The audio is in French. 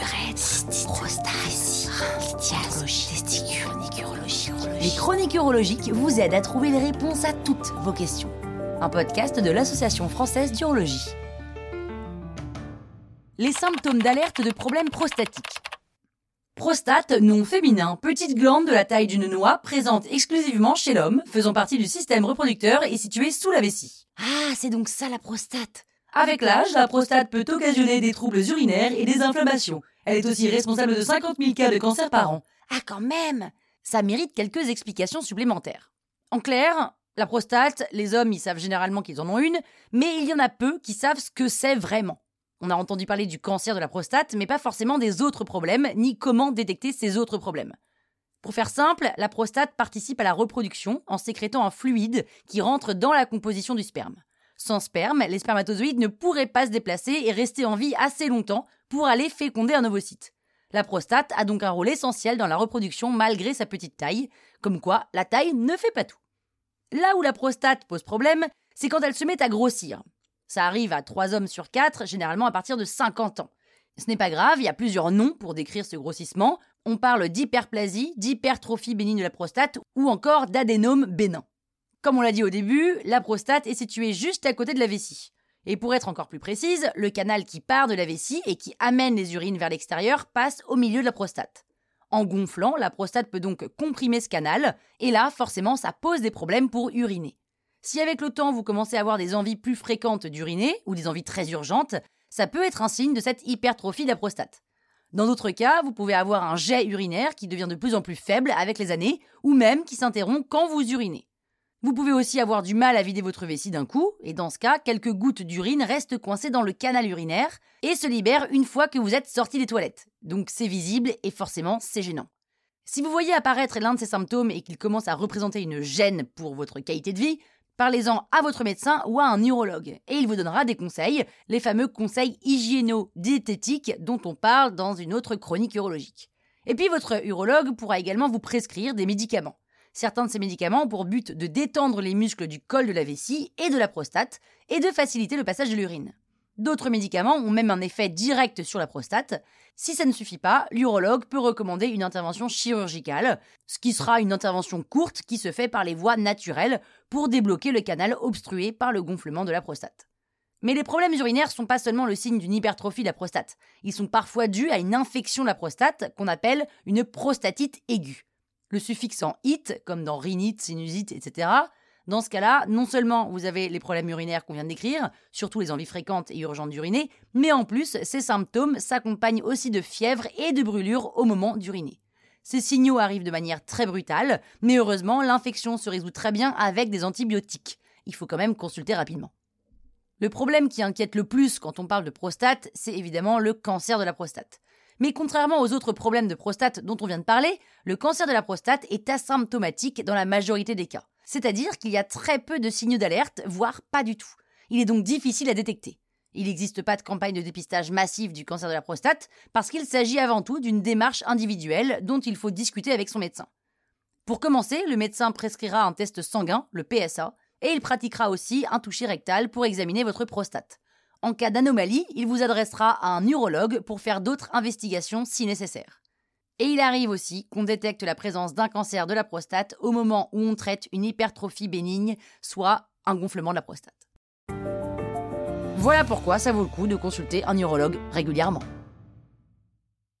urètre, prostate, urologiques. Les chroniques urologiques vous aident à trouver les réponses à toutes vos questions. Un podcast de l'Association française d'urologie. Les symptômes d'alerte de problèmes prostatiques. Prostate, nom féminin, petite glande de la taille d'une noix, présente exclusivement chez l'homme, faisant partie du système reproducteur et située sous la vessie. Ah, c'est donc ça la prostate. Avec l'âge, la prostate peut occasionner des troubles urinaires et des inflammations. Elle est aussi responsable de 50 000 cas de cancer par an. Ah, quand même Ça mérite quelques explications supplémentaires. En clair, la prostate, les hommes, ils savent généralement qu'ils en ont une, mais il y en a peu qui savent ce que c'est vraiment. On a entendu parler du cancer de la prostate, mais pas forcément des autres problèmes, ni comment détecter ces autres problèmes. Pour faire simple, la prostate participe à la reproduction en sécrétant un fluide qui rentre dans la composition du sperme. Sans sperme, les spermatozoïdes ne pourraient pas se déplacer et rester en vie assez longtemps pour aller féconder un ovocyte. La prostate a donc un rôle essentiel dans la reproduction malgré sa petite taille, comme quoi la taille ne fait pas tout. Là où la prostate pose problème, c'est quand elle se met à grossir. Ça arrive à 3 hommes sur 4, généralement à partir de 50 ans. Ce n'est pas grave, il y a plusieurs noms pour décrire ce grossissement. On parle d'hyperplasie, d'hypertrophie bénigne de la prostate ou encore d'adénome bénin. Comme on l'a dit au début, la prostate est située juste à côté de la vessie. Et pour être encore plus précise, le canal qui part de la vessie et qui amène les urines vers l'extérieur passe au milieu de la prostate. En gonflant, la prostate peut donc comprimer ce canal, et là, forcément, ça pose des problèmes pour uriner. Si avec le temps vous commencez à avoir des envies plus fréquentes d'uriner, ou des envies très urgentes, ça peut être un signe de cette hypertrophie de la prostate. Dans d'autres cas, vous pouvez avoir un jet urinaire qui devient de plus en plus faible avec les années, ou même qui s'interrompt quand vous urinez. Vous pouvez aussi avoir du mal à vider votre vessie d'un coup, et dans ce cas, quelques gouttes d'urine restent coincées dans le canal urinaire et se libèrent une fois que vous êtes sorti des toilettes. Donc c'est visible et forcément c'est gênant. Si vous voyez apparaître l'un de ces symptômes et qu'il commence à représenter une gêne pour votre qualité de vie, parlez-en à votre médecin ou à un urologue et il vous donnera des conseils, les fameux conseils hygiéno-diététiques dont on parle dans une autre chronique urologique. Et puis votre urologue pourra également vous prescrire des médicaments. Certains de ces médicaments ont pour but de détendre les muscles du col de la vessie et de la prostate et de faciliter le passage de l'urine. D'autres médicaments ont même un effet direct sur la prostate. Si ça ne suffit pas, l'urologue peut recommander une intervention chirurgicale, ce qui sera une intervention courte qui se fait par les voies naturelles pour débloquer le canal obstrué par le gonflement de la prostate. Mais les problèmes urinaires sont pas seulement le signe d'une hypertrophie de la prostate, ils sont parfois dus à une infection de la prostate qu'on appelle une prostatite aiguë le suffixe en it, comme dans rhinite, sinusite, etc. Dans ce cas-là, non seulement vous avez les problèmes urinaires qu'on vient de décrire, surtout les envies fréquentes et urgentes d'uriner, mais en plus, ces symptômes s'accompagnent aussi de fièvre et de brûlures au moment d'uriner. Ces signaux arrivent de manière très brutale, mais heureusement, l'infection se résout très bien avec des antibiotiques. Il faut quand même consulter rapidement. Le problème qui inquiète le plus quand on parle de prostate, c'est évidemment le cancer de la prostate. Mais contrairement aux autres problèmes de prostate dont on vient de parler, le cancer de la prostate est asymptomatique dans la majorité des cas. C'est-à-dire qu'il y a très peu de signaux d'alerte, voire pas du tout. Il est donc difficile à détecter. Il n'existe pas de campagne de dépistage massive du cancer de la prostate parce qu'il s'agit avant tout d'une démarche individuelle dont il faut discuter avec son médecin. Pour commencer, le médecin prescrira un test sanguin, le PSA, et il pratiquera aussi un toucher rectal pour examiner votre prostate. En cas d'anomalie, il vous adressera à un urologue pour faire d'autres investigations si nécessaire. Et il arrive aussi qu'on détecte la présence d'un cancer de la prostate au moment où on traite une hypertrophie bénigne, soit un gonflement de la prostate. Voilà pourquoi ça vaut le coup de consulter un urologue régulièrement.